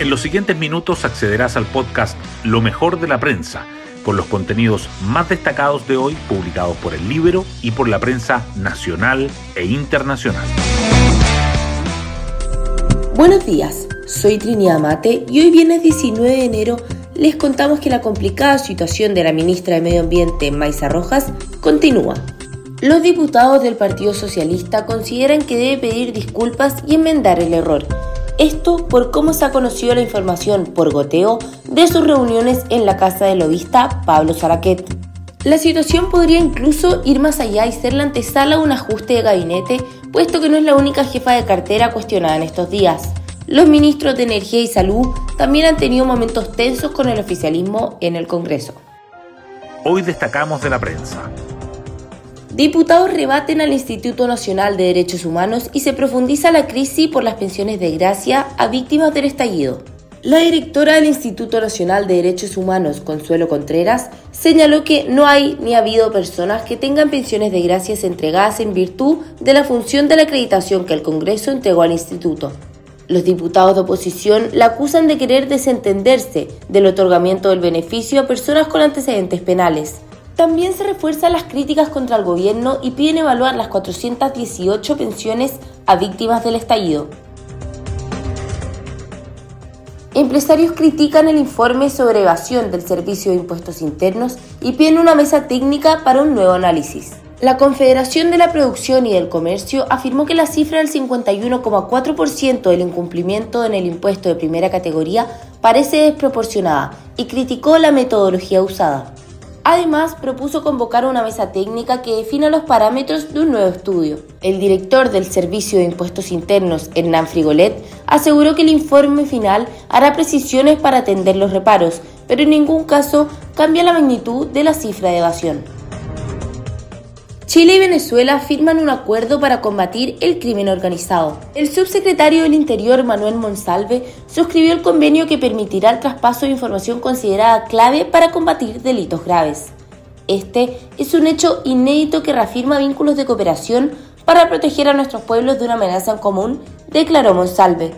En los siguientes minutos accederás al podcast Lo mejor de la prensa, con los contenidos más destacados de hoy publicados por el libro y por la prensa nacional e internacional. Buenos días, soy Trinidad Mate y hoy viernes 19 de enero les contamos que la complicada situación de la ministra de Medio Ambiente, Maisa Rojas, continúa. Los diputados del Partido Socialista consideran que debe pedir disculpas y enmendar el error esto por cómo se ha conocido la información por goteo de sus reuniones en la casa del lobista Pablo Saraquet. La situación podría incluso ir más allá y ser la antesala a un ajuste de gabinete, puesto que no es la única jefa de cartera cuestionada en estos días. Los ministros de Energía y Salud también han tenido momentos tensos con el oficialismo en el Congreso. Hoy destacamos de la prensa. Diputados rebaten al Instituto Nacional de Derechos Humanos y se profundiza la crisis por las pensiones de gracia a víctimas del estallido. La directora del Instituto Nacional de Derechos Humanos, Consuelo Contreras, señaló que no hay ni ha habido personas que tengan pensiones de gracias entregadas en virtud de la función de la acreditación que el Congreso entregó al instituto. Los diputados de oposición la acusan de querer desentenderse del otorgamiento del beneficio a personas con antecedentes penales. También se refuerzan las críticas contra el gobierno y piden evaluar las 418 pensiones a víctimas del estallido. Empresarios critican el informe sobre evasión del Servicio de Impuestos Internos y piden una mesa técnica para un nuevo análisis. La Confederación de la Producción y del Comercio afirmó que la cifra del 51,4% del incumplimiento en el impuesto de primera categoría parece desproporcionada y criticó la metodología usada. Además, propuso convocar una mesa técnica que defina los parámetros de un nuevo estudio. El director del Servicio de Impuestos Internos, Hernán Frigolet, aseguró que el informe final hará precisiones para atender los reparos, pero en ningún caso cambia la magnitud de la cifra de evasión. Chile y Venezuela firman un acuerdo para combatir el crimen organizado. El subsecretario del Interior, Manuel Monsalve, suscribió el convenio que permitirá el traspaso de información considerada clave para combatir delitos graves. Este es un hecho inédito que reafirma vínculos de cooperación para proteger a nuestros pueblos de una amenaza en común, declaró Monsalve.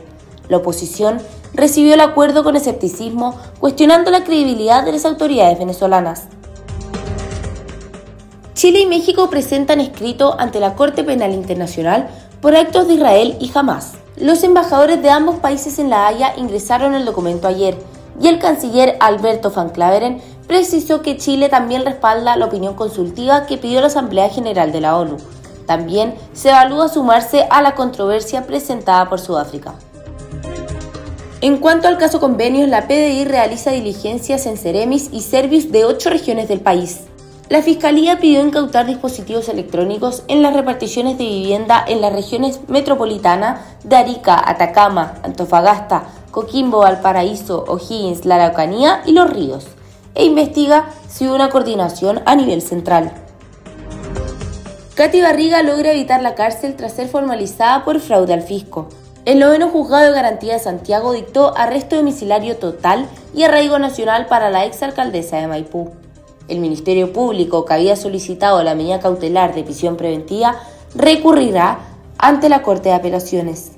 La oposición recibió el acuerdo con escepticismo, cuestionando la credibilidad de las autoridades venezolanas. Chile y México presentan escrito ante la Corte Penal Internacional por actos de Israel y Hamas. Los embajadores de ambos países en La Haya ingresaron el documento ayer y el canciller Alberto Van Claveren precisó que Chile también respalda la opinión consultiva que pidió la Asamblea General de la ONU. También se evalúa sumarse a la controversia presentada por Sudáfrica. En cuanto al caso convenios, la PDI realiza diligencias en Ceremis y Servius de ocho regiones del país la Fiscalía pidió incautar dispositivos electrónicos en las reparticiones de vivienda en las regiones metropolitana de Arica, Atacama, Antofagasta, Coquimbo, Valparaíso, O'Higgins, La Araucanía y Los Ríos, e investiga si hubo una coordinación a nivel central. Katy Barriga logra evitar la cárcel tras ser formalizada por fraude al fisco. El noveno juzgado de garantía de Santiago dictó arresto domiciliario total y arraigo nacional para la exalcaldesa de Maipú el Ministerio Público, que había solicitado la medida cautelar de prisión preventiva, recurrirá ante la Corte de Apelaciones.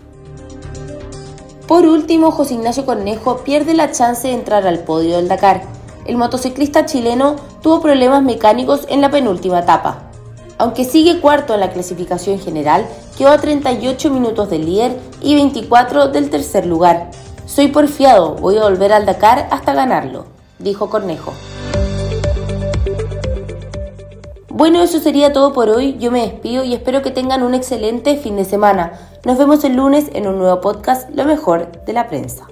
Por último, José Ignacio Cornejo pierde la chance de entrar al podio del Dakar. El motociclista chileno tuvo problemas mecánicos en la penúltima etapa. Aunque sigue cuarto en la clasificación general, quedó a 38 minutos del líder y 24 del tercer lugar. Soy porfiado, voy a volver al Dakar hasta ganarlo, dijo Cornejo. Bueno, eso sería todo por hoy. Yo me despido y espero que tengan un excelente fin de semana. Nos vemos el lunes en un nuevo podcast, Lo mejor de la prensa.